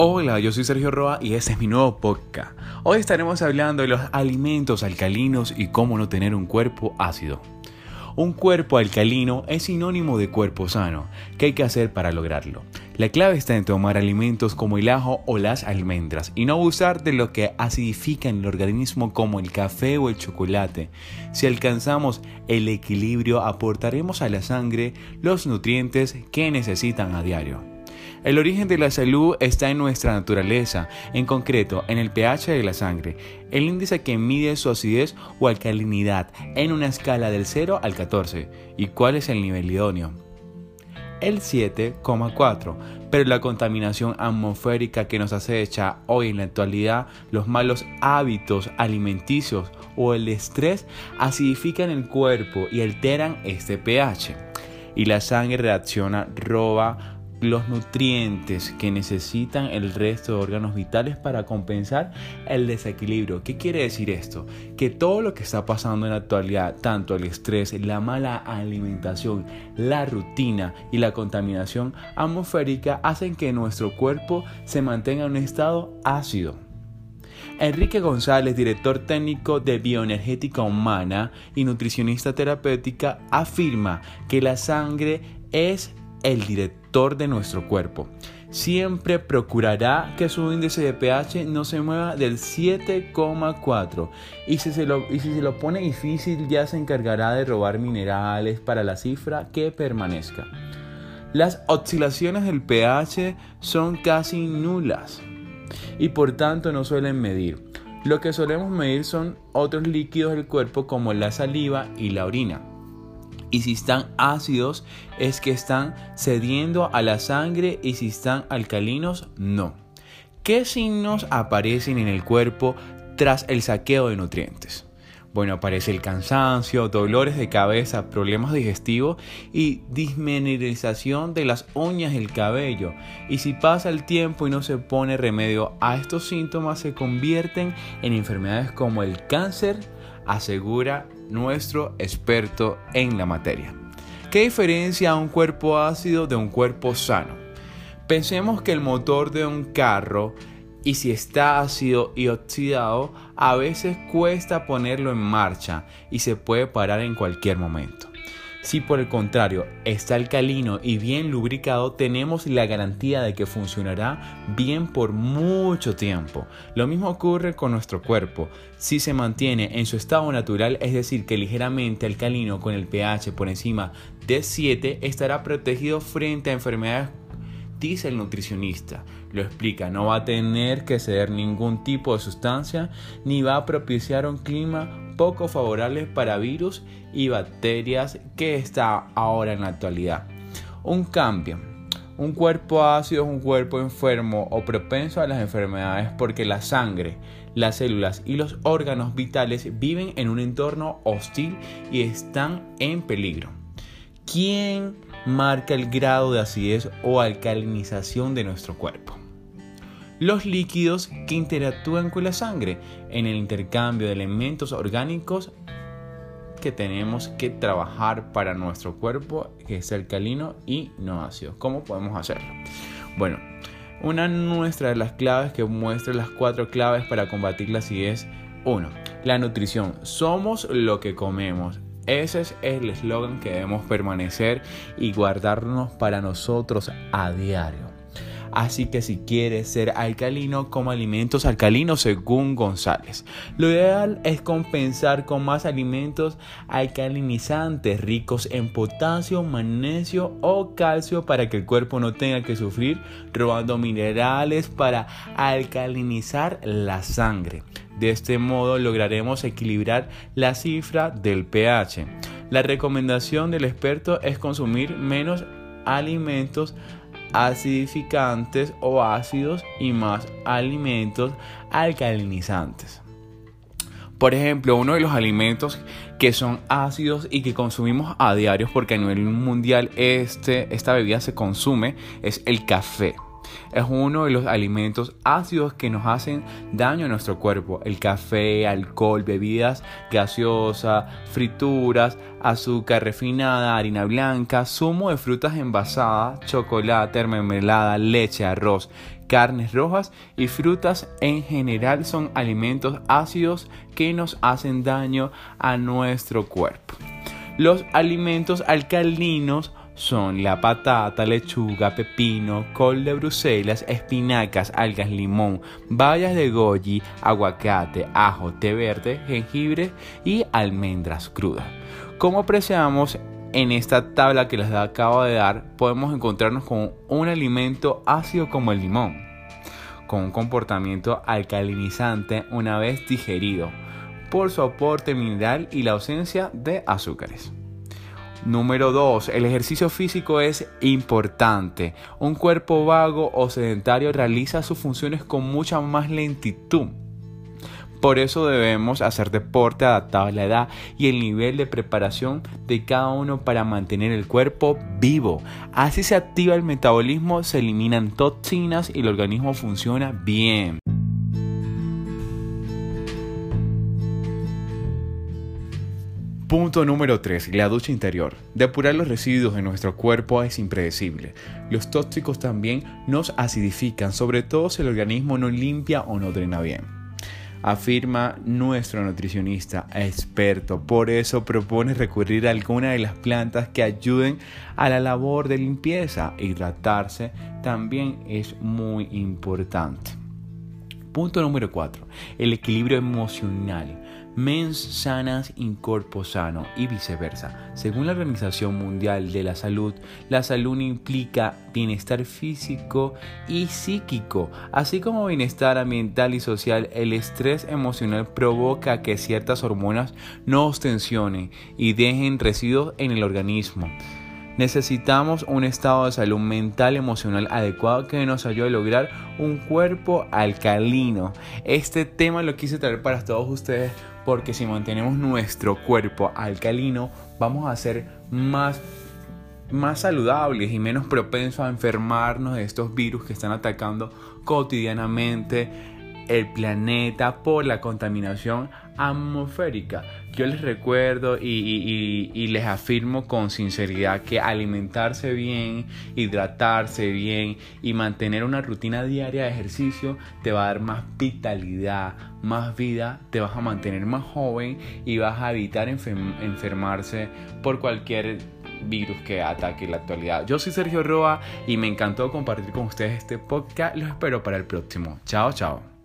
Hola, yo soy Sergio Roa y este es mi nuevo podcast. Hoy estaremos hablando de los alimentos alcalinos y cómo no tener un cuerpo ácido. Un cuerpo alcalino es sinónimo de cuerpo sano. ¿Qué hay que hacer para lograrlo? La clave está en tomar alimentos como el ajo o las almendras y no abusar de lo que acidifica en el organismo como el café o el chocolate. Si alcanzamos el equilibrio aportaremos a la sangre los nutrientes que necesitan a diario. El origen de la salud está en nuestra naturaleza, en concreto en el pH de la sangre, el índice que mide su acidez o alcalinidad en una escala del 0 al 14. ¿Y cuál es el nivel idóneo? El 7,4, pero la contaminación atmosférica que nos acecha hoy en la actualidad, los malos hábitos alimenticios o el estrés acidifican el cuerpo y alteran este pH. Y la sangre reacciona, roba, los nutrientes que necesitan el resto de órganos vitales para compensar el desequilibrio. ¿Qué quiere decir esto? Que todo lo que está pasando en la actualidad, tanto el estrés, la mala alimentación, la rutina y la contaminación atmosférica hacen que nuestro cuerpo se mantenga en un estado ácido. Enrique González, director técnico de Bioenergética Humana y nutricionista terapéutica, afirma que la sangre es el director de nuestro cuerpo. Siempre procurará que su índice de pH no se mueva del 7,4 y, si se lo, y si se lo pone difícil ya se encargará de robar minerales para la cifra que permanezca. Las oscilaciones del pH son casi nulas y por tanto no suelen medir. Lo que solemos medir son otros líquidos del cuerpo como la saliva y la orina. Y si están ácidos es que están cediendo a la sangre y si están alcalinos no. ¿Qué signos aparecen en el cuerpo tras el saqueo de nutrientes? Bueno, aparece el cansancio, dolores de cabeza, problemas digestivos y dismineralización de las uñas del cabello. Y si pasa el tiempo y no se pone remedio a estos síntomas, se convierten en enfermedades como el cáncer, asegura nuestro experto en la materia. ¿Qué diferencia un cuerpo ácido de un cuerpo sano? Pensemos que el motor de un carro y si está ácido y oxidado, a veces cuesta ponerlo en marcha y se puede parar en cualquier momento. Si por el contrario está alcalino y bien lubricado, tenemos la garantía de que funcionará bien por mucho tiempo. Lo mismo ocurre con nuestro cuerpo. Si se mantiene en su estado natural, es decir, que ligeramente alcalino con el pH por encima de 7, estará protegido frente a enfermedades dice el nutricionista. Lo explica, no va a tener que ceder ningún tipo de sustancia ni va a propiciar un clima poco favorable para virus y bacterias que está ahora en la actualidad. Un cambio. Un cuerpo ácido es un cuerpo enfermo o propenso a las enfermedades porque la sangre, las células y los órganos vitales viven en un entorno hostil y están en peligro. ¿Quién marca el grado de acidez o alcalinización de nuestro cuerpo. Los líquidos que interactúan con la sangre en el intercambio de elementos orgánicos que tenemos que trabajar para nuestro cuerpo, que es alcalino y no ácido. ¿Cómo podemos hacerlo? Bueno, una nuestra de las claves que muestra las cuatro claves para combatir la acidez. 1. La nutrición. Somos lo que comemos. Ese es el eslogan que debemos permanecer y guardarnos para nosotros a diario. Así que si quieres ser alcalino, como alimentos alcalinos según González. Lo ideal es compensar con más alimentos alcalinizantes ricos en potasio, magnesio o calcio para que el cuerpo no tenga que sufrir robando minerales para alcalinizar la sangre. De este modo lograremos equilibrar la cifra del pH. La recomendación del experto es consumir menos alimentos acidificantes o ácidos y más alimentos alcalinizantes. Por ejemplo, uno de los alimentos que son ácidos y que consumimos a diario porque a nivel mundial este, esta bebida se consume es el café es uno de los alimentos ácidos que nos hacen daño a nuestro cuerpo. El café, alcohol, bebidas gaseosas, frituras, azúcar refinada, harina blanca, zumo de frutas envasadas, chocolate, mermelada, leche, arroz, carnes rojas y frutas en general son alimentos ácidos que nos hacen daño a nuestro cuerpo. Los alimentos alcalinos son la patata, lechuga, pepino, col de Bruselas, espinacas, algas, limón, bayas de goji, aguacate, ajo, té verde, jengibre y almendras crudas. Como apreciamos en esta tabla que les acabo de dar, podemos encontrarnos con un alimento ácido como el limón, con un comportamiento alcalinizante una vez digerido, por su aporte mineral y la ausencia de azúcares. Número 2. El ejercicio físico es importante. Un cuerpo vago o sedentario realiza sus funciones con mucha más lentitud. Por eso debemos hacer deporte adaptado a la edad y el nivel de preparación de cada uno para mantener el cuerpo vivo. Así se activa el metabolismo, se eliminan toxinas y el organismo funciona bien. Punto número 3. La ducha interior. Depurar los residuos de nuestro cuerpo es impredecible. Los tóxicos también nos acidifican, sobre todo si el organismo no limpia o no drena bien. Afirma nuestro nutricionista experto. Por eso propone recurrir a alguna de las plantas que ayuden a la labor de limpieza. Hidratarse también es muy importante. Punto número 4. El equilibrio emocional mens sanas in corpo sano y viceversa. Según la Organización Mundial de la Salud, la salud implica bienestar físico y psíquico, así como bienestar ambiental y social. El estrés emocional provoca que ciertas hormonas no tensionen y dejen residuos en el organismo. Necesitamos un estado de salud mental emocional adecuado que nos ayude a lograr un cuerpo alcalino. Este tema lo quise traer para todos ustedes porque si mantenemos nuestro cuerpo alcalino vamos a ser más más saludables y menos propensos a enfermarnos de estos virus que están atacando cotidianamente el planeta por la contaminación atmosférica. Yo les recuerdo y, les afirmo con sinceridad que alimentarse bien, hidratarse bien y mantener una rutina diaria de ejercicio te va a dar más vitalidad, más vida, te vas a mantener más joven y vas a evitar enfermarse por cualquier virus que ataque la actualidad. Yo soy Sergio Roa y me encantó compartir con ustedes este podcast. Los espero para el próximo. Chao, chao.